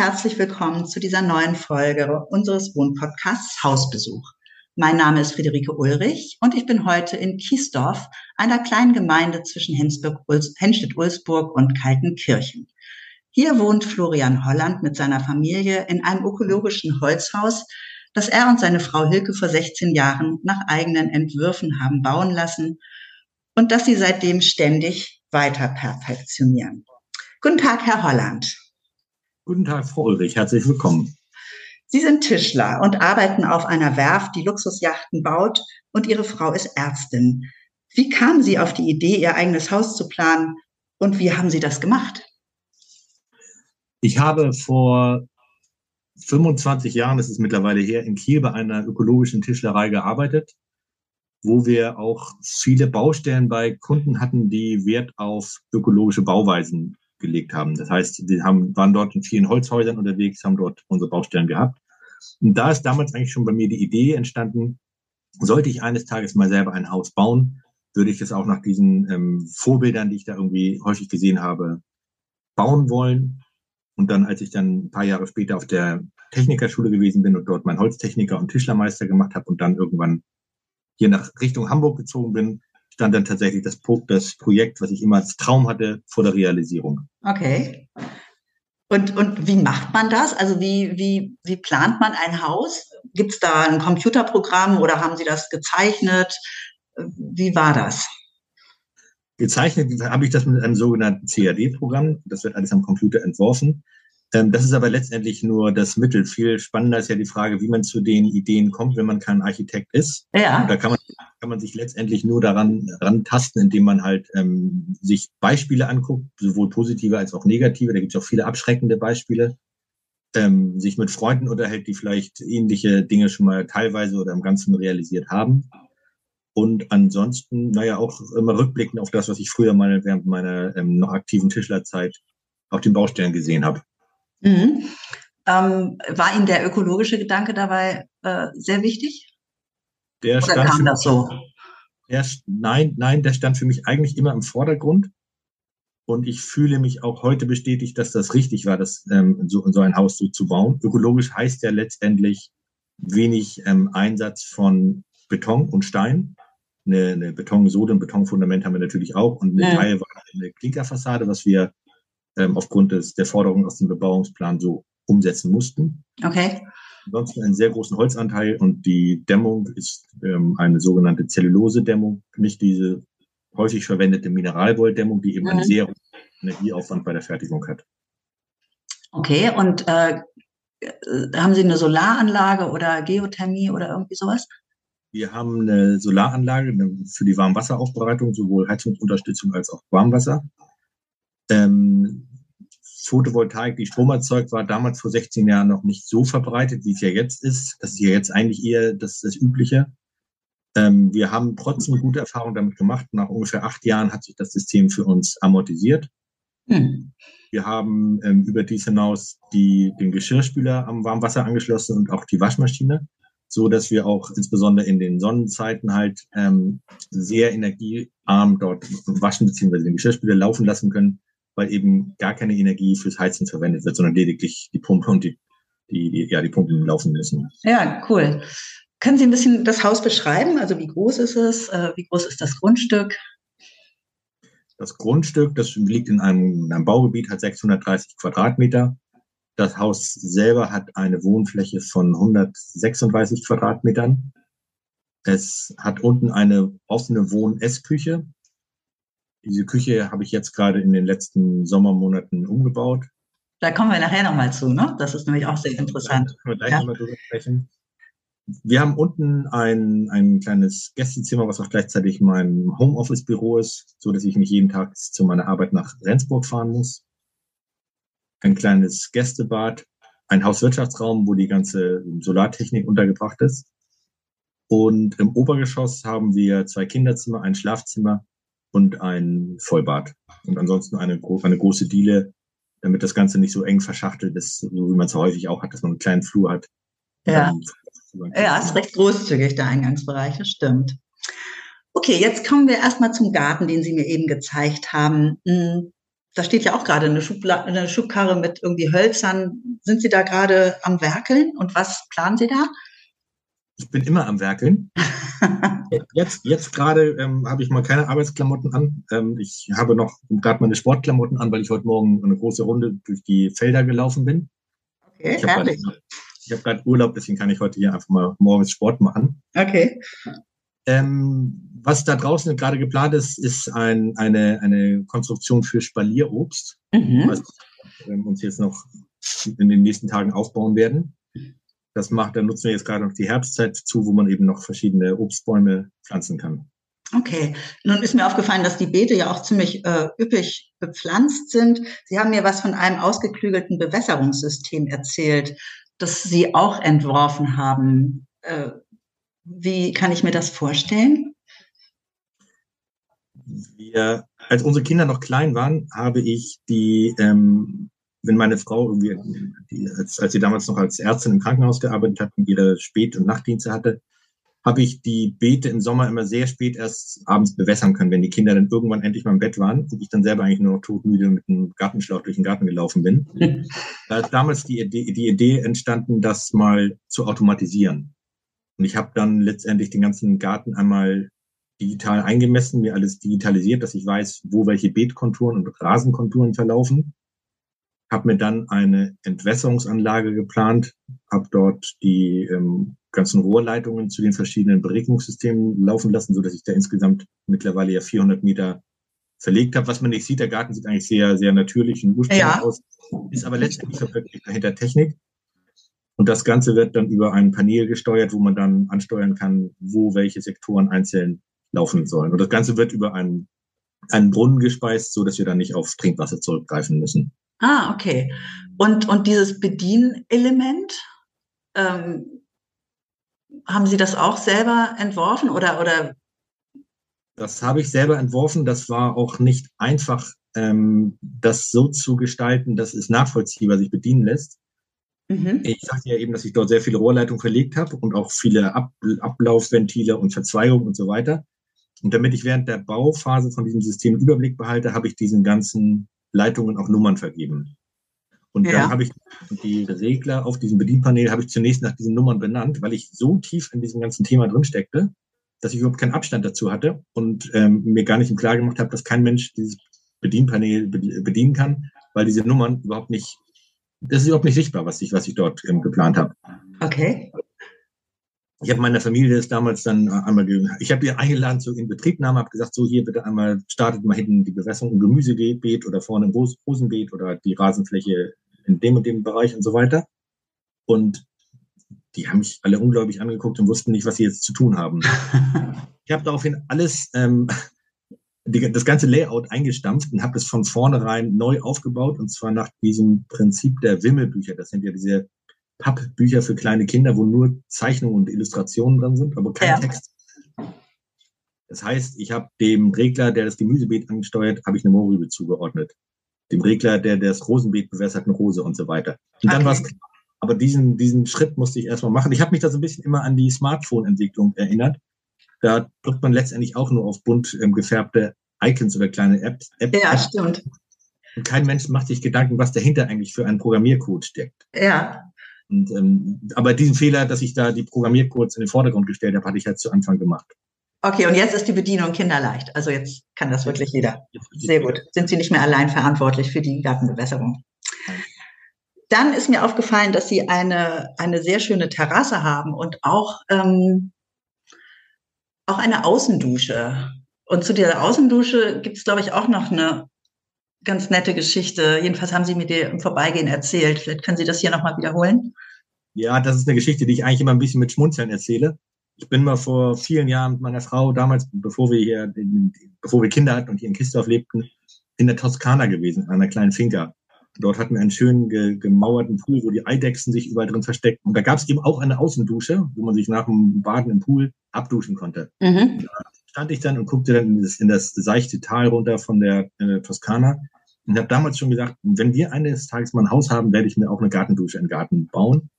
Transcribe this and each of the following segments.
Herzlich willkommen zu dieser neuen Folge unseres Wohnpodcasts Hausbesuch. Mein Name ist Friederike Ulrich und ich bin heute in Kiesdorf, einer kleinen Gemeinde zwischen Henstedt-Ulsburg und Kaltenkirchen. Hier wohnt Florian Holland mit seiner Familie in einem ökologischen Holzhaus, das er und seine Frau Hilke vor 16 Jahren nach eigenen Entwürfen haben bauen lassen und das sie seitdem ständig weiter perfektionieren. Guten Tag, Herr Holland. Guten Tag, Frau Ulrich, herzlich willkommen. Sie sind Tischler und arbeiten auf einer Werft, die Luxusjachten baut und Ihre Frau ist Ärztin. Wie kamen Sie auf die Idee, Ihr eigenes Haus zu planen und wie haben Sie das gemacht? Ich habe vor 25 Jahren, das ist mittlerweile her, in Kiel bei einer ökologischen Tischlerei gearbeitet, wo wir auch viele Baustellen bei Kunden hatten, die Wert auf ökologische Bauweisen gelegt haben. Das heißt, wir haben, waren dort in vielen Holzhäusern unterwegs, haben dort unsere Baustellen gehabt. Und da ist damals eigentlich schon bei mir die Idee entstanden, sollte ich eines Tages mal selber ein Haus bauen, würde ich es auch nach diesen ähm, Vorbildern, die ich da irgendwie häufig gesehen habe, bauen wollen. Und dann, als ich dann ein paar Jahre später auf der Technikerschule gewesen bin und dort meinen Holztechniker und Tischlermeister gemacht habe und dann irgendwann hier nach Richtung Hamburg gezogen bin, stand dann tatsächlich das, das Projekt, was ich immer als Traum hatte, vor der Realisierung. Okay. Und, und wie macht man das? Also wie, wie, wie plant man ein Haus? Gibt es da ein Computerprogramm oder haben Sie das gezeichnet? Wie war das? Gezeichnet habe ich das mit einem sogenannten CAD-Programm. Das wird alles am Computer entworfen. Ähm, das ist aber letztendlich nur das Mittel. Viel spannender ist ja die Frage, wie man zu den Ideen kommt, wenn man kein Architekt ist. Ja. Da kann man, kann man sich letztendlich nur daran rantasten, indem man halt ähm, sich Beispiele anguckt, sowohl positive als auch negative. Da gibt es auch viele abschreckende Beispiele. Ähm, sich mit Freunden unterhält, die vielleicht ähnliche Dinge schon mal teilweise oder im Ganzen realisiert haben. Und ansonsten, naja, auch immer rückblickend auf das, was ich früher mal während meiner ähm, noch aktiven Tischlerzeit auf den Baustellen gesehen habe. Mhm. Ähm, war Ihnen der ökologische Gedanke dabei äh, sehr wichtig? Der Oder kam das so? Der, nein, nein, der stand für mich eigentlich immer im Vordergrund. Und ich fühle mich auch heute bestätigt, dass das richtig war, das ähm, so, so ein Haus so zu bauen. Ökologisch heißt ja letztendlich wenig ähm, Einsatz von Beton und Stein. Eine, eine Betonsohle, ein Betonfundament haben wir natürlich auch. Und eine ja. Teil war eine Klinkerfassade, was wir ähm, aufgrund des, der Forderungen aus dem Bebauungsplan so umsetzen mussten. Okay. Ansonsten einen sehr großen Holzanteil und die Dämmung ist ähm, eine sogenannte Zellulose-Dämmung, nicht diese häufig verwendete Mineralwolldämmung, die eben mhm. einen sehr hohen Energieaufwand bei der Fertigung hat. Okay, und äh, haben Sie eine Solaranlage oder Geothermie oder irgendwie sowas? Wir haben eine Solaranlage für die Warmwasseraufbereitung, sowohl Heizungsunterstützung als auch Warmwasser. Ähm, Photovoltaik, die Strom erzeugt, war damals vor 16 Jahren noch nicht so verbreitet, wie es ja jetzt ist. Das ist ja jetzt eigentlich eher das, das Übliche. Ähm, wir haben trotzdem gute Erfahrungen damit gemacht. Nach ungefähr acht Jahren hat sich das System für uns amortisiert. Hm. Wir haben ähm, über dies hinaus die, den Geschirrspüler am Warmwasser angeschlossen und auch die Waschmaschine, so dass wir auch insbesondere in den Sonnenzeiten halt ähm, sehr energiearm dort waschen bzw. den Geschirrspüler laufen lassen können weil eben gar keine Energie fürs Heizen verwendet wird, sondern lediglich die Pumpe und die, die, die, ja, die Pumpen laufen müssen. Ja, cool. Können Sie ein bisschen das Haus beschreiben? Also wie groß ist es? Äh, wie groß ist das Grundstück? Das Grundstück, das liegt in einem, in einem Baugebiet, hat 630 Quadratmeter. Das Haus selber hat eine Wohnfläche von 136 Quadratmetern. Es hat unten eine offene Wohn-Essküche diese Küche habe ich jetzt gerade in den letzten Sommermonaten umgebaut. Da kommen wir nachher nochmal zu, ne? Das ist nämlich auch sehr interessant. Da können wir gleich ja. nochmal drüber sprechen. wir haben unten ein, ein kleines Gästezimmer, was auch gleichzeitig mein Homeoffice-Büro ist, so dass ich nicht jeden Tag zu meiner Arbeit nach Rendsburg fahren muss. Ein kleines Gästebad, ein Hauswirtschaftsraum, wo die ganze Solartechnik untergebracht ist. Und im Obergeschoss haben wir zwei Kinderzimmer, ein Schlafzimmer und ein Vollbad. Und ansonsten eine, eine große Diele, damit das Ganze nicht so eng verschachtelt ist, so wie man es häufig auch hat, dass man einen kleinen Flur hat. Ja. Ja, ist recht großzügig, der Eingangsbereich, das stimmt. Okay, jetzt kommen wir erstmal zum Garten, den Sie mir eben gezeigt haben. Hm, da steht ja auch gerade eine, Schubla eine Schubkarre mit irgendwie Hölzern. Sind Sie da gerade am Werkeln und was planen Sie da? Ich bin immer am Werkeln. jetzt jetzt gerade ähm, habe ich mal keine Arbeitsklamotten an. Ähm, ich habe noch gerade meine Sportklamotten an, weil ich heute Morgen eine große Runde durch die Felder gelaufen bin. Okay, ich herrlich. Grad, ich habe gerade Urlaub, deswegen kann ich heute hier einfach mal morgens Sport machen. Okay. Ähm, was da draußen gerade geplant ist, ist ein, eine, eine Konstruktion für Spalierobst, mhm. was wir uns jetzt noch in den nächsten Tagen aufbauen werden. Das macht, da nutzen wir jetzt gerade noch die Herbstzeit zu, wo man eben noch verschiedene Obstbäume pflanzen kann. Okay, nun ist mir aufgefallen, dass die Beete ja auch ziemlich äh, üppig bepflanzt sind. Sie haben mir was von einem ausgeklügelten Bewässerungssystem erzählt das Sie auch entworfen haben. Äh, wie kann ich mir das vorstellen? Wir, als unsere Kinder noch klein waren, habe ich die, ähm, wenn meine Frau die, als, als sie damals noch als Ärztin im Krankenhaus gearbeitet hat und ihre Spät- und Nachtdienste hatte, habe ich die Beete im Sommer immer sehr spät erst abends bewässern können, wenn die Kinder dann irgendwann endlich mal im Bett waren und ich dann selber eigentlich nur noch todmüde mit einem Gartenschlauch durch den Garten gelaufen bin. da ist damals die Idee, die Idee entstanden, das mal zu automatisieren. Und ich habe dann letztendlich den ganzen Garten einmal digital eingemessen, mir alles digitalisiert, dass ich weiß, wo welche Beetkonturen und Rasenkonturen verlaufen. Habe mir dann eine Entwässerungsanlage geplant, habe dort die ähm, ganzen Rohrleitungen zu den verschiedenen Beregnungssystemen laufen lassen, so dass ich da insgesamt mittlerweile ja 400 Meter verlegt habe. Was man nicht sieht, der Garten sieht eigentlich sehr, sehr natürlich und ursprünglich ja. aus, ist aber letztendlich verwirklicht dahinter Technik. Und das Ganze wird dann über ein Panel gesteuert, wo man dann ansteuern kann, wo welche Sektoren einzeln laufen sollen. Und das Ganze wird über einen, einen Brunnen gespeist, so dass wir dann nicht auf Trinkwasser zurückgreifen müssen. Ah, okay. Und, und dieses Bedienelement, ähm, haben Sie das auch selber entworfen oder, oder? Das habe ich selber entworfen. Das war auch nicht einfach, ähm, das so zu gestalten, dass es nachvollziehbar sich bedienen lässt. Mhm. Ich sagte ja eben, dass ich dort sehr viele Rohrleitungen verlegt habe und auch viele Ab Ablaufventile und Verzweigungen und so weiter. Und damit ich während der Bauphase von diesem System Überblick behalte, habe ich diesen ganzen Leitungen auch Nummern vergeben. Und ja. dann habe ich die Regler auf diesem Bedienpanel habe ich zunächst nach diesen Nummern benannt, weil ich so tief in diesem ganzen Thema drin steckte, dass ich überhaupt keinen Abstand dazu hatte und ähm, mir gar nicht im Klar gemacht habe, dass kein Mensch dieses Bedienpanel bedienen kann, weil diese Nummern überhaupt nicht, das ist überhaupt nicht sichtbar, was ich, was ich dort ähm, geplant habe. Okay. Ich habe meiner Familie das damals dann äh, einmal, ich habe die eingeladen zur Inbetriebnahme, habe gesagt, so hier bitte einmal startet mal hinten die Bewässerung im Gemüsebeet oder vorne im Rosenbeet oder die Rasenfläche in dem und dem Bereich und so weiter. Und die haben mich alle unglaublich angeguckt und wussten nicht, was sie jetzt zu tun haben. ich habe daraufhin alles, ähm, die, das ganze Layout eingestampft und habe das von vornherein neu aufgebaut und zwar nach diesem Prinzip der Wimmelbücher. Das sind ja diese Pappbücher für kleine Kinder, wo nur Zeichnungen und Illustrationen drin sind, aber kein ja. Text. Das heißt, ich habe dem Regler, der das Gemüsebeet ansteuert, habe ich eine Mohrrübe zugeordnet. Dem Regler, der das Rosenbeet bewässert, eine Rose und so weiter. Und dann okay. war es aber diesen, diesen Schritt musste ich erstmal machen. Ich habe mich da so ein bisschen immer an die Smartphone-Entwicklung erinnert. Da drückt man letztendlich auch nur auf bunt ähm, gefärbte Icons oder kleine Apps. App, ja, Apps. stimmt. Und kein Mensch macht sich Gedanken, was dahinter eigentlich für ein Programmiercode steckt. Ja. Und, ähm, aber diesen Fehler, dass ich da die Programmiercodes in den Vordergrund gestellt habe, hatte ich halt zu Anfang gemacht. Okay, und jetzt ist die Bedienung kinderleicht. Also jetzt kann das wirklich jeder. Sehr gut. Sind Sie nicht mehr allein verantwortlich für die Gartenbewässerung? Dann ist mir aufgefallen, dass Sie eine, eine sehr schöne Terrasse haben und auch, ähm, auch eine Außendusche. Und zu dieser Außendusche gibt es, glaube ich, auch noch eine ganz nette Geschichte. Jedenfalls haben Sie mir die im Vorbeigehen erzählt. Vielleicht können Sie das hier nochmal wiederholen. Ja, das ist eine Geschichte, die ich eigentlich immer ein bisschen mit Schmunzeln erzähle. Ich bin mal vor vielen Jahren mit meiner Frau damals, bevor wir hier, bevor wir Kinder hatten und hier in Kistorf lebten, in der Toskana gewesen, an einer kleinen Finca. Dort hatten wir einen schönen ge gemauerten Pool, wo die Eidechsen sich überall drin versteckten. Und da gab es eben auch eine Außendusche, wo man sich nach dem Baden im Pool abduschen konnte. Mhm. Da stand ich dann und guckte dann in das, in das seichte Tal runter von der äh, Toskana und habe damals schon gesagt, wenn wir eines Tages mal ein Haus haben, werde ich mir auch eine Gartendusche im Garten bauen.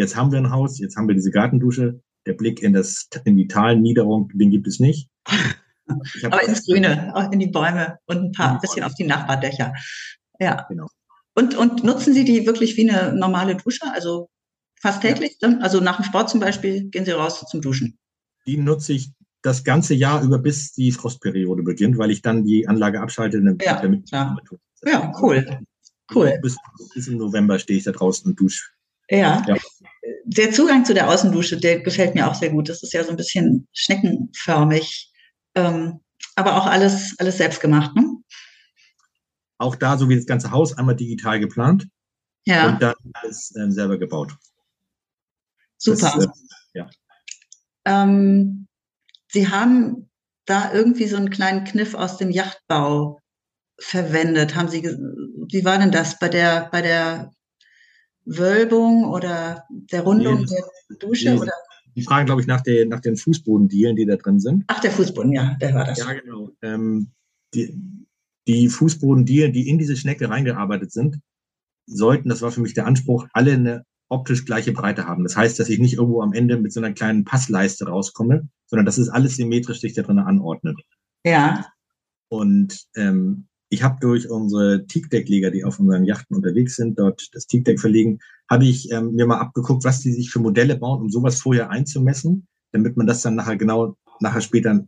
Jetzt haben wir ein Haus, jetzt haben wir diese Gartendusche. Der Blick in das in die Talniederung, den gibt es nicht. Aber ins Grüne, auch in die Bäume und ein paar ein bisschen auf die Nachbardächer. Ja. Genau. Und, und nutzen Sie die wirklich wie eine normale Dusche? Also fast täglich? Ja. Also nach dem Sport zum Beispiel gehen Sie raus zum Duschen? Die nutze ich das ganze Jahr über, bis die Frostperiode beginnt, weil ich dann die Anlage abschalte. Ja, damit ja. ja, cool. Cool. Bis, bis im November stehe ich da draußen und dusche. Ja. ja. Der Zugang zu der Außendusche, der gefällt mir auch sehr gut. Das ist ja so ein bisschen schneckenförmig. Ähm, aber auch alles, alles selbst gemacht, ne? Auch da, so wie das ganze Haus, einmal digital geplant. Ja. Und dann alles ähm, selber gebaut. Super. Das, äh, ja. Ähm, Sie haben da irgendwie so einen kleinen Kniff aus dem Yachtbau verwendet. Haben Sie, wie war denn das bei der, bei der Wölbung oder der Rundung nee, der Dusche? Nee, oder? Die fragen, glaube ich, nach, den, nach den Fußbodendielen, die da drin sind. Ach, der Fußboden, ja, der war das. Ja, genau. Ähm, die, die Fußbodendielen, die in diese Schnecke reingearbeitet sind, sollten, das war für mich der Anspruch, alle eine optisch gleiche Breite haben. Das heißt, dass ich nicht irgendwo am Ende mit so einer kleinen Passleiste rauskomme, sondern dass es alles symmetrisch sich da drin anordnet. Ja. Und ähm, ich habe durch unsere Teakdeck-Leger, die auf unseren Yachten unterwegs sind, dort das Teakdeck verlegen, habe ich ähm, mir mal abgeguckt, was die sich für Modelle bauen, um sowas vorher einzumessen, damit man das dann nachher genau, nachher später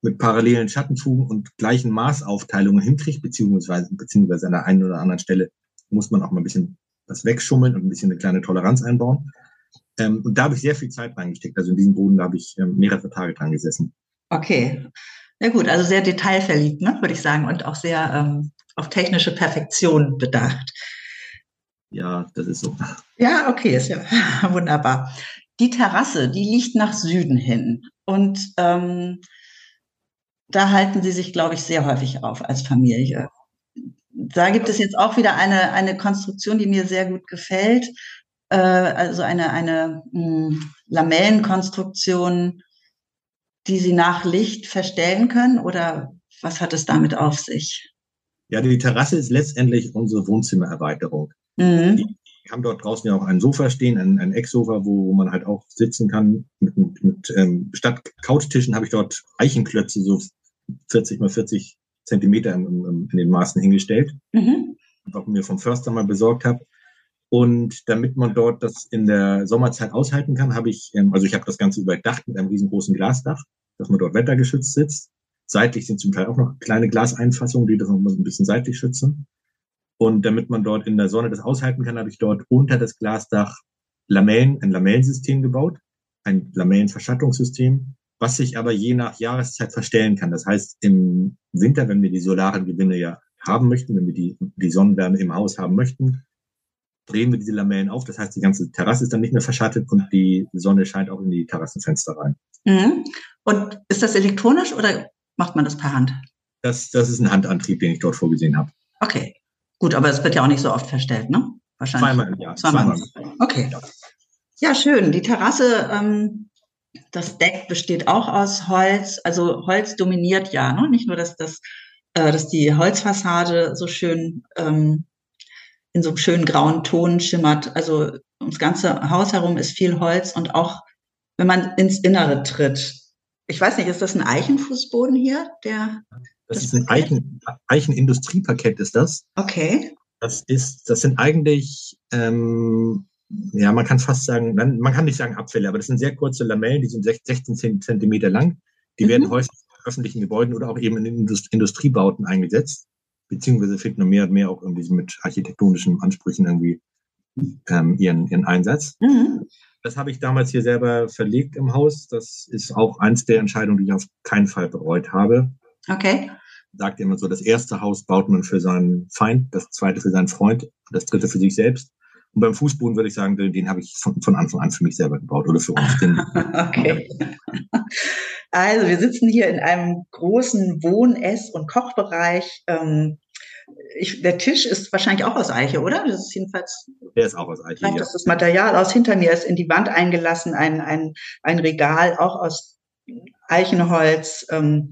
mit parallelen Schattenfugen und gleichen Maßaufteilungen hinkriegt, beziehungsweise, beziehungsweise an der einen oder anderen Stelle muss man auch mal ein bisschen was wegschummeln und ein bisschen eine kleine Toleranz einbauen. Ähm, und da habe ich sehr viel Zeit reingesteckt. Also in diesem Boden, da habe ich ähm, mehrere Tage dran gesessen. Okay. Ja gut, also sehr detailverliebt, ne, würde ich sagen, und auch sehr ähm, auf technische Perfektion bedacht. Ja, das ist so. Ja, okay, ist ja wunderbar. Die Terrasse, die liegt nach Süden hin. Und ähm, da halten Sie sich, glaube ich, sehr häufig auf als Familie. Da gibt es jetzt auch wieder eine, eine Konstruktion, die mir sehr gut gefällt. Äh, also eine, eine mh, hm, Lamellenkonstruktion, die Sie nach Licht verstellen können? Oder was hat es damit auf sich? Ja, die Terrasse ist letztendlich unsere Wohnzimmererweiterung. Mhm. Die haben dort draußen ja auch ein Sofa stehen, ein, ein Ecksofa, wo man halt auch sitzen kann. Mit, mit, mit ähm, statt Couchtischen habe ich dort Eichenklötze, so 40 mal 40 Zentimeter in, in, in den Maßen hingestellt, mhm. was ich mir vom Förster mal besorgt habe. Und damit man dort das in der Sommerzeit aushalten kann, habe ich, ähm, also ich habe das Ganze überdacht mit einem riesengroßen Glasdach, dass man dort wettergeschützt sitzt. Seitlich sind zum Teil auch noch kleine Glaseinfassungen, die das noch ein bisschen seitlich schützen. Und damit man dort in der Sonne das aushalten kann, habe ich dort unter das Glasdach Lamellen, ein Lamellensystem gebaut, ein Lamellenverschattungssystem, was sich aber je nach Jahreszeit verstellen kann. Das heißt, im Winter, wenn wir die solaren Gewinne ja haben möchten, wenn wir die, die Sonnenwärme im Haus haben möchten, drehen wir diese Lamellen auf. Das heißt, die ganze Terrasse ist dann nicht mehr verschattet und die Sonne scheint auch in die Terrassenfenster rein. Mhm. Und ist das elektronisch oder macht man das per Hand? Das, das ist ein Handantrieb, den ich dort vorgesehen habe. Okay. Gut, aber es wird ja auch nicht so oft verstellt, ne? Wahrscheinlich. Zweimal im Jahr. Zweimal. Zweimal. Okay. Ja, schön. Die Terrasse ähm, das Deck besteht auch aus Holz. Also Holz dominiert ja, ne? nicht nur, dass, das, äh, dass die Holzfassade so schön ähm, in so einem schönen grauen Ton schimmert. Also ums ganze Haus herum ist viel Holz und auch wenn man ins Innere tritt. Ich weiß nicht, ist das ein Eichenfußboden hier? Der, das, das ist ein Eichen, Eichenindustrieparkett, ist das. Okay. Das ist, das sind eigentlich ähm, ja, man kann fast sagen, man kann nicht sagen Abfälle, aber das sind sehr kurze Lamellen, die sind 16 Zentimeter lang. Die mhm. werden häufig in öffentlichen Gebäuden oder auch eben in Industriebauten eingesetzt, beziehungsweise finden mehr und mehr auch irgendwie mit architektonischen Ansprüchen irgendwie ähm, ihren, ihren Einsatz. Mhm. Das habe ich damals hier selber verlegt im Haus. Das ist auch eins der Entscheidungen, die ich auf keinen Fall bereut habe. Okay. Sagt immer so, das erste Haus baut man für seinen Feind, das zweite für seinen Freund, das dritte für sich selbst. Und beim Fußboden würde ich sagen, den, den habe ich von, von, Anfang an für mich selber gebaut oder für uns. Den, okay. Also wir sitzen hier in einem großen Wohn-, Ess- und Kochbereich. Ähm, ich, der Tisch ist wahrscheinlich auch aus Eiche, oder? Das ist jedenfalls. Der ist auch aus Eiche. Ja. Das, das Material aus. Hinter mir ist in die Wand eingelassen ein, ein, ein Regal, auch aus Eichenholz. Ähm,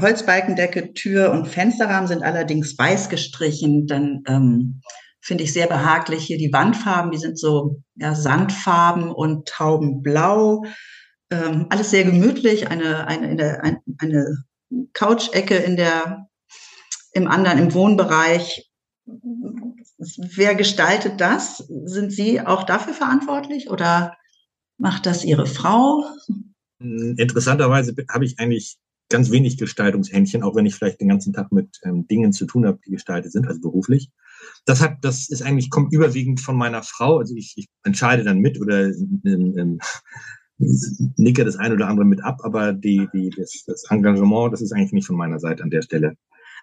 Holzbalkendecke, Tür und Fensterrahmen sind allerdings weiß gestrichen. Dann ähm, finde ich sehr behaglich hier die Wandfarben. Die sind so ja, Sandfarben und Taubenblau. Ähm, alles sehr gemütlich. Eine, eine, eine, eine Couch-Ecke in der, im anderen, im Wohnbereich. Wer gestaltet das? Sind Sie auch dafür verantwortlich oder macht das Ihre Frau? Interessanterweise habe ich eigentlich ganz wenig Gestaltungshändchen, auch wenn ich vielleicht den ganzen Tag mit ähm, Dingen zu tun habe, die gestaltet sind, also beruflich. Das hat, das ist eigentlich, kommt überwiegend von meiner Frau. Also ich, ich entscheide dann mit oder ähm, ähm, nicke das ein oder andere mit ab, aber die, die, das, das Engagement, das ist eigentlich nicht von meiner Seite an der Stelle.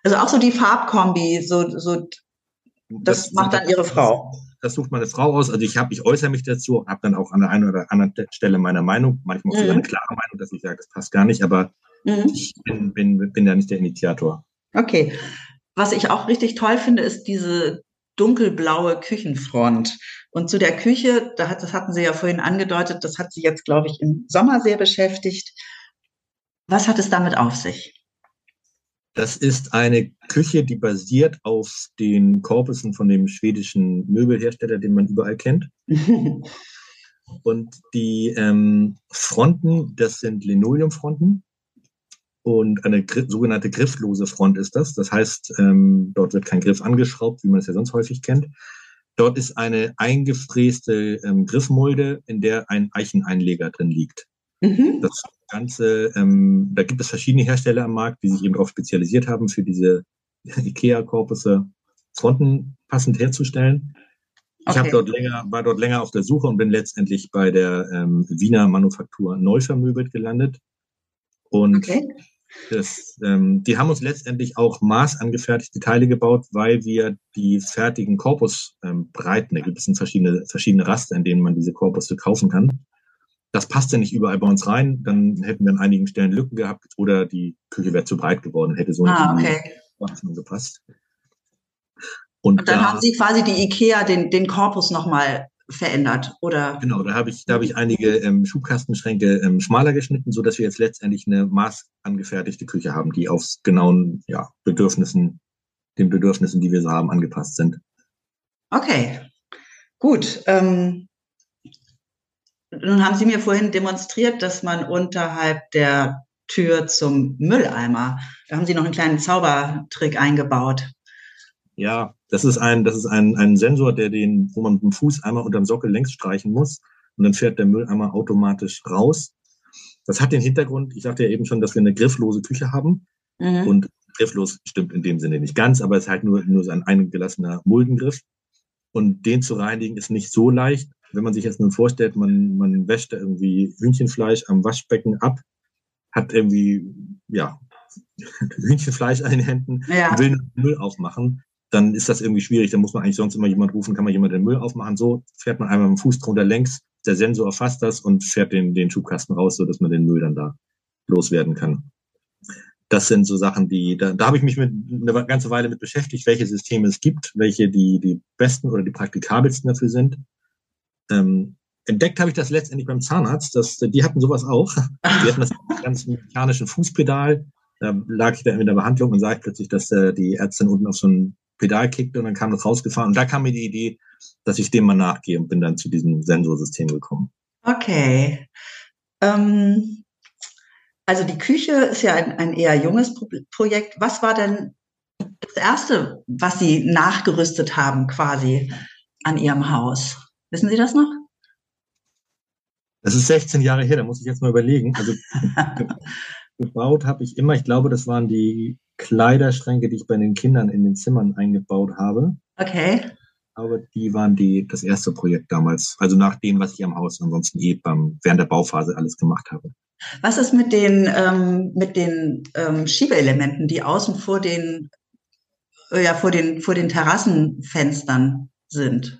Also auch so die Farbkombi, so, so das, das macht dann Ihre Frau. Das sucht meine Frau aus. Also ich habe, ich äußere mich dazu, habe dann auch an der einen oder anderen Stelle meine Meinung, manchmal auch mhm. sogar eine klare Meinung, dass ich sage, das passt gar nicht, aber mhm. ich bin, bin, bin da nicht der Initiator. Okay. Was ich auch richtig toll finde, ist diese dunkelblaue Küchenfront. Und zu der Küche, das hatten Sie ja vorhin angedeutet, das hat Sie jetzt, glaube ich, im Sommer sehr beschäftigt. Was hat es damit auf sich? Das ist eine Küche, die basiert auf den Korpusen von dem schwedischen Möbelhersteller, den man überall kennt. Und die ähm, Fronten, das sind Linoleumfronten. Und eine sogenannte grifflose Front ist das. Das heißt, ähm, dort wird kein Griff angeschraubt, wie man es ja sonst häufig kennt. Dort ist eine eingefräste ähm, Griffmulde, in der ein Eicheneinleger drin liegt. Mhm. Das Ganze, ähm, da gibt es verschiedene Hersteller am Markt, die sich eben darauf spezialisiert haben, für diese IKEA-Korpusse Fronten passend herzustellen. Ich okay. dort länger, war dort länger auf der Suche und bin letztendlich bei der ähm, Wiener Manufaktur Neuvermöbelt gelandet. Und okay. Das, ähm, die haben uns letztendlich auch maßangefertigte Teile gebaut, weil wir die fertigen Korpusbreiten, ähm, da gibt es verschiedene, verschiedene Raster, in denen man diese Korpusse kaufen kann. Das passte nicht überall bei uns rein, dann hätten wir an einigen Stellen Lücken gehabt oder die Küche wäre zu breit geworden, hätte so ah, nicht okay. gepasst. Und, Und dann da, haben Sie quasi die IKEA den, den Korpus nochmal verändert, oder? Genau, da habe ich, da habe ich einige ähm, Schubkastenschränke ähm, schmaler geschnitten, so dass wir jetzt letztendlich eine maßangefertigte Küche haben, die auf genauen ja, Bedürfnissen, den Bedürfnissen, die wir so haben, angepasst sind. Okay, gut. Ähm, nun haben Sie mir vorhin demonstriert, dass man unterhalb der Tür zum Mülleimer, da haben Sie noch einen kleinen Zaubertrick eingebaut. Ja, das ist ein, das ist ein, ein Sensor, der den, wo man mit dem Fuß einmal unterm Sockel längs streichen muss und dann fährt der Mülleimer automatisch raus. Das hat den Hintergrund, ich sagte ja eben schon, dass wir eine grifflose Küche haben. Mhm. Und grifflos stimmt in dem Sinne nicht ganz, aber es ist halt nur, nur so ein eingelassener Muldengriff. Und den zu reinigen ist nicht so leicht. Wenn man sich jetzt nun vorstellt, man, man wäscht da irgendwie Hühnchenfleisch am Waschbecken ab, hat irgendwie, ja, Hühnchenfleisch an den Händen, ja. will Müll aufmachen, dann ist das irgendwie schwierig. Da muss man eigentlich sonst immer jemand rufen, kann man jemand den Müll aufmachen. So fährt man einmal mit dem Fuß drunter längs, der Sensor erfasst das und fährt den, den Schubkasten raus, so dass man den Müll dann da loswerden kann. Das sind so Sachen, die, da, da habe ich mich mit eine ganze Weile mit beschäftigt, welche Systeme es gibt, welche die, die besten oder die praktikabelsten dafür sind. Ähm, entdeckt habe ich das letztendlich beim Zahnarzt. Das, die hatten sowas auch. Die hatten das ganz mechanischen Fußpedal. Da lag ich da in der Behandlung und sah ich plötzlich, dass äh, die Ärztin unten auf so ein Pedal kickte und dann kam das rausgefahren. Und da kam mir die Idee, dass ich dem mal nachgehe und bin dann zu diesem Sensorsystem gekommen. Okay. Ähm, also die Küche ist ja ein, ein eher junges Pro Projekt. Was war denn das Erste, was Sie nachgerüstet haben quasi an Ihrem Haus? Wissen Sie das noch? Das ist 16 Jahre her, da muss ich jetzt mal überlegen. Also gebaut habe ich immer, ich glaube, das waren die Kleiderschränke, die ich bei den Kindern in den Zimmern eingebaut habe. Okay. Aber die waren die, das erste Projekt damals. Also nach dem, was ich am Haus ansonsten eh beim, während der Bauphase alles gemacht habe. Was ist mit den, ähm, mit den ähm, Schiebeelementen, die außen vor den, äh, ja, vor den, vor den Terrassenfenstern sind?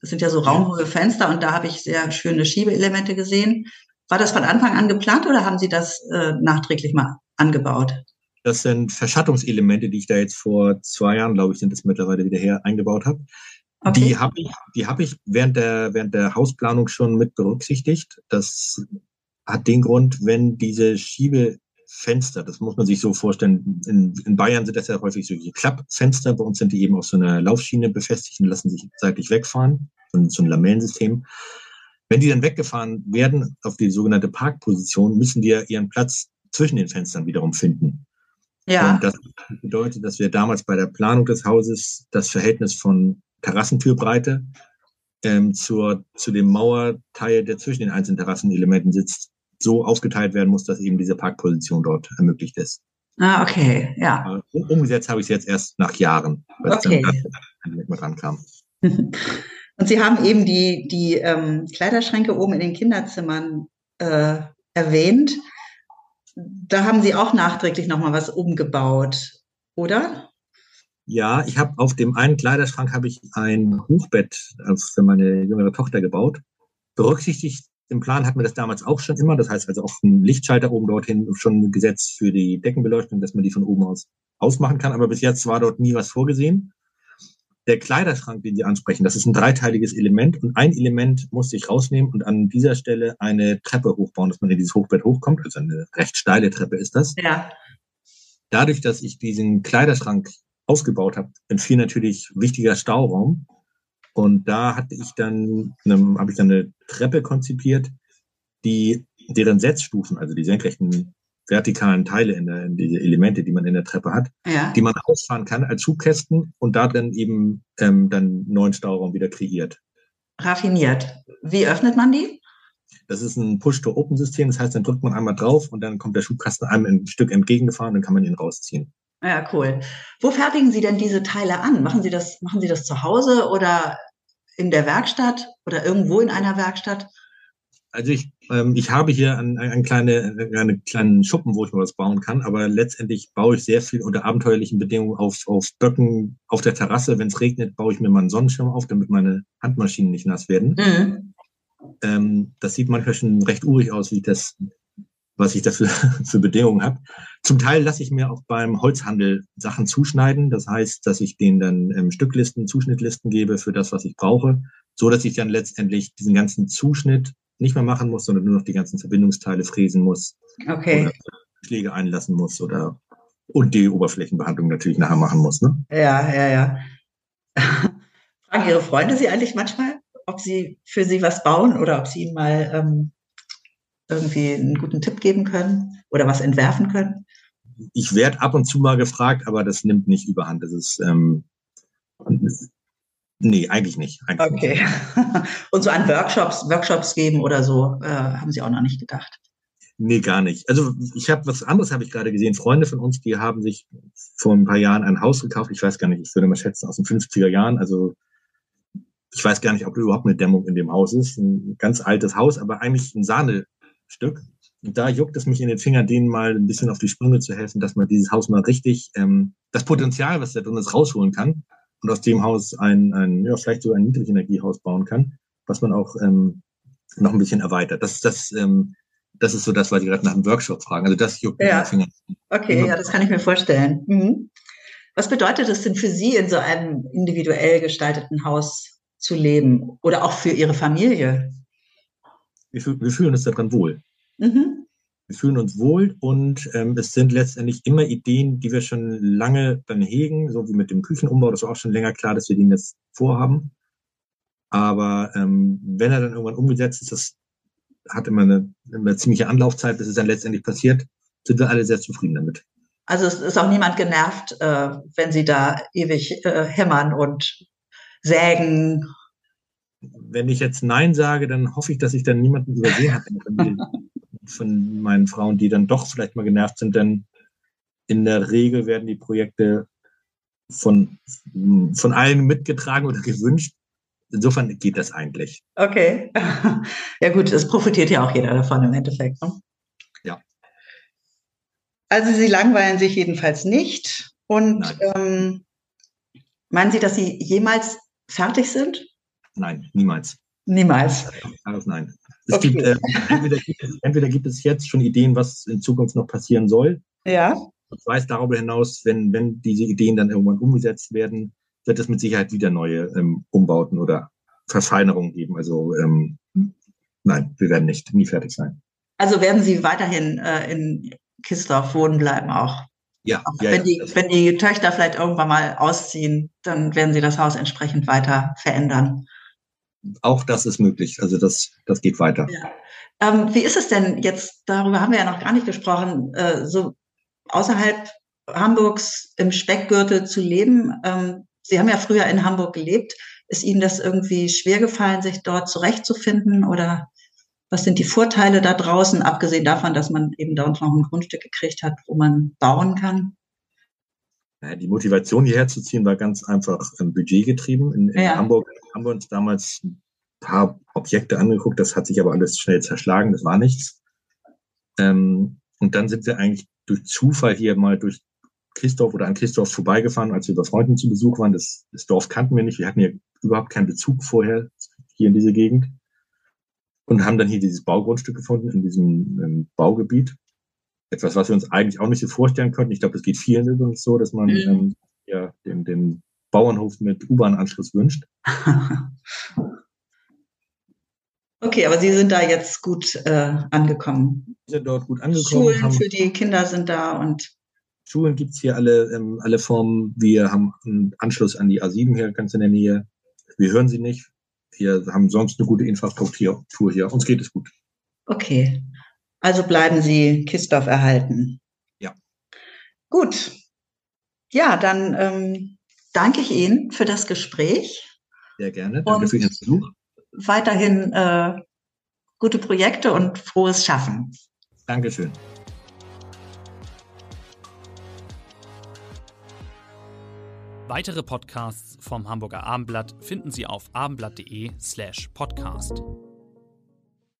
Das sind ja so raumhohe Fenster und da habe ich sehr schöne Schiebeelemente gesehen. War das von Anfang an geplant oder haben Sie das äh, nachträglich mal angebaut? Das sind Verschattungselemente, die ich da jetzt vor zwei Jahren, glaube ich, sind es mittlerweile wieder her, eingebaut habe. Okay. Die habe ich, die habe ich während der, während der Hausplanung schon mit berücksichtigt. Das hat den Grund, wenn diese Schiebefenster, das muss man sich so vorstellen, in, in Bayern sind das ja häufig solche Klappfenster, bei uns sind die eben auf so einer Laufschiene befestigt und lassen sich seitlich wegfahren, so, so ein Lamellensystem. Wenn die dann weggefahren werden auf die sogenannte Parkposition, müssen die ja ihren Platz zwischen den Fenstern wiederum finden. Ja. Und das bedeutet, dass wir damals bei der Planung des Hauses das Verhältnis von Terrassentürbreite ähm, zur, zu dem Mauerteil, der zwischen den einzelnen Terrassenelementen sitzt, so aufgeteilt werden muss, dass eben diese Parkposition dort ermöglicht ist. Ah, okay, ja. Um, umgesetzt habe ich es jetzt erst nach Jahren, weil okay. es dann mit mir rankam. Und Sie haben eben die, die ähm, Kleiderschränke oben in den Kinderzimmern äh, erwähnt. Da haben Sie auch nachträglich nochmal was umgebaut, oder? Ja, ich habe auf dem einen Kleiderschrank habe ich ein Hochbett für meine jüngere Tochter gebaut. Berücksichtigt im Plan hatten wir das damals auch schon immer. Das heißt also auch ein Lichtschalter oben dorthin schon gesetzt für die Deckenbeleuchtung, dass man die von oben aus ausmachen kann. Aber bis jetzt war dort nie was vorgesehen. Der Kleiderschrank, den Sie ansprechen, das ist ein dreiteiliges Element und ein Element musste ich rausnehmen und an dieser Stelle eine Treppe hochbauen, dass man in dieses Hochbett hochkommt. Also eine recht steile Treppe ist das. Ja. Dadurch, dass ich diesen Kleiderschrank ausgebaut habe, entfiel natürlich wichtiger Stauraum. Und da hatte ich dann, habe ich dann eine Treppe konzipiert, die deren Setzstufen, also die senkrechten vertikalen Teile in, der, in diese Elemente, die man in der Treppe hat, ja. die man ausfahren kann als Schubkästen und da dann eben ähm, dann neuen Stauraum wieder kreiert. Raffiniert. Wie öffnet man die? Das ist ein Push-to-Open-System. Das heißt, dann drückt man einmal drauf und dann kommt der Schubkasten einem ein Stück entgegengefahren, dann kann man ihn rausziehen. Ja, cool. Wo fertigen Sie denn diese Teile an? Machen Sie das, machen Sie das zu Hause oder in der Werkstatt oder irgendwo in einer Werkstatt? Also ich, ähm, ich habe hier einen, einen, kleine, einen kleinen Schuppen, wo ich mal was bauen kann, aber letztendlich baue ich sehr viel unter abenteuerlichen Bedingungen auf, auf Böcken auf der Terrasse. Wenn es regnet, baue ich mir mal einen Sonnenschirm auf, damit meine Handmaschinen nicht nass werden. Mhm. Ähm, das sieht manchmal schon recht urig aus, wie ich das was ich dafür für Bedingungen habe. Zum Teil lasse ich mir auch beim Holzhandel Sachen zuschneiden. Das heißt, dass ich denen dann ähm, Stücklisten, Zuschnittlisten gebe für das, was ich brauche, so dass ich dann letztendlich diesen ganzen Zuschnitt nicht mehr machen muss, sondern nur noch die ganzen Verbindungsteile fräsen muss. Okay. Schläge einlassen muss oder und die Oberflächenbehandlung natürlich nachher machen muss. Ne? Ja, ja, ja. Fragen Ihre Freunde Sie eigentlich manchmal, ob Sie für Sie was bauen oder ob Sie Ihnen mal ähm, irgendwie einen guten Tipp geben können oder was entwerfen können? Ich werde ab und zu mal gefragt, aber das nimmt nicht überhand. Das ist ähm, nee, eigentlich nicht. Eigentlich okay. Nicht. und so an Workshops, Workshops geben oder so, äh, haben Sie auch noch nicht gedacht? Nee, gar nicht. Also ich habe was anderes habe ich gerade gesehen. Freunde von uns, die haben sich vor ein paar Jahren ein Haus gekauft. Ich weiß gar nicht, ich würde mal schätzen aus den 50er Jahren. Also ich weiß gar nicht, ob überhaupt eine Dämmung in dem Haus ist. Ein ganz altes Haus, aber eigentlich ein Sahne, Stück. Und da juckt es mich in den Fingern, denen mal ein bisschen auf die Sprünge zu helfen, dass man dieses Haus mal richtig, ähm, das Potenzial, was da drin ist, rausholen kann und aus dem Haus ein, ein ja, vielleicht sogar ein Niedrigenergiehaus bauen kann, was man auch ähm, noch ein bisschen erweitert. Das, das, ähm, das ist so das, was ich gerade nach dem Workshop fragen. Also das juckt ja. Fingern. Okay, ja, das kann ich mir vorstellen. Mhm. Was bedeutet es denn für Sie, in so einem individuell gestalteten Haus zu leben oder auch für Ihre Familie? wir, wir fühlen uns daran wohl. Mhm. Wir fühlen uns wohl und ähm, es sind letztendlich immer Ideen, die wir schon lange dann hegen, so wie mit dem Küchenumbau. Das war auch schon länger klar, dass wir den jetzt vorhaben. Aber ähm, wenn er dann irgendwann umgesetzt ist, das hat immer eine, eine ziemliche Anlaufzeit, bis es dann letztendlich passiert, sind wir alle sehr zufrieden damit. Also es ist auch niemand genervt, äh, wenn Sie da ewig äh, hämmern und sägen wenn ich jetzt Nein sage, dann hoffe ich, dass ich dann niemanden übersehen habe von meinen Frauen, die dann doch vielleicht mal genervt sind, denn in der Regel werden die Projekte von, von allen mitgetragen oder gewünscht. Insofern geht das eigentlich. Okay. Ja gut, es profitiert ja auch jeder davon im Endeffekt. Ne? Ja. Also Sie langweilen sich jedenfalls nicht. Und ähm, meinen Sie, dass Sie jemals fertig sind? Nein, niemals. Niemals. Nein. Es okay. gibt, äh, entweder, gibt es, entweder gibt es jetzt schon Ideen, was in Zukunft noch passieren soll. Ja. Ich weiß darüber hinaus, wenn, wenn diese Ideen dann irgendwann umgesetzt werden, wird es mit Sicherheit wieder neue ähm, Umbauten oder Verfeinerungen geben. Also ähm, nein, wir werden nicht nie fertig sein. Also werden Sie weiterhin äh, in Kistorf wohnen bleiben auch? Ja, auch ja, wenn, ja, die, wenn die Töchter vielleicht irgendwann mal ausziehen, dann werden Sie das Haus entsprechend weiter verändern. Auch das ist möglich. Also das, das geht weiter. Ja. Ähm, wie ist es denn jetzt, darüber haben wir ja noch gar nicht gesprochen, äh, so außerhalb Hamburgs im Speckgürtel zu leben? Ähm, Sie haben ja früher in Hamburg gelebt. Ist Ihnen das irgendwie schwer gefallen, sich dort zurechtzufinden? Oder was sind die Vorteile da draußen, abgesehen davon, dass man eben dort noch ein Grundstück gekriegt hat, wo man bauen kann? Die Motivation hierher zu ziehen war ganz einfach ähm, budgetgetrieben. In, in ja. Hamburg haben wir uns damals ein paar Objekte angeguckt, das hat sich aber alles schnell zerschlagen, das war nichts. Ähm, und dann sind wir eigentlich durch Zufall hier mal durch Christoph oder an Christoph vorbeigefahren, als wir bei Freunden zu Besuch waren. Das, das Dorf kannten wir nicht. Wir hatten hier überhaupt keinen Bezug vorher hier in diese Gegend und haben dann hier dieses Baugrundstück gefunden in diesem ähm, Baugebiet. Etwas, was wir uns eigentlich auch nicht so vorstellen könnten. Ich glaube, das geht vielen übrigens so, dass man mhm. ähm, ja, den, den Bauernhof mit U-Bahn-Anschluss wünscht. Okay, aber Sie sind da jetzt gut äh, angekommen. Wir sind dort gut angekommen. Schulen für die Kinder sind da und Schulen gibt's hier alle, ähm, alle Formen. Wir haben einen Anschluss an die A7 hier ganz in der Nähe. Wir hören sie nicht. Wir haben sonst eine gute Infrastruktur hier. Uns geht es gut. Okay. Also bleiben Sie Kistorf erhalten. Ja. Gut. Ja, dann ähm, danke ich Ihnen für das Gespräch. Sehr gerne. Danke und für Ihren Besuch. Weiterhin äh, gute Projekte und frohes Schaffen. Dankeschön. Weitere Podcasts vom Hamburger Abendblatt finden Sie auf abendblatt.de slash podcast.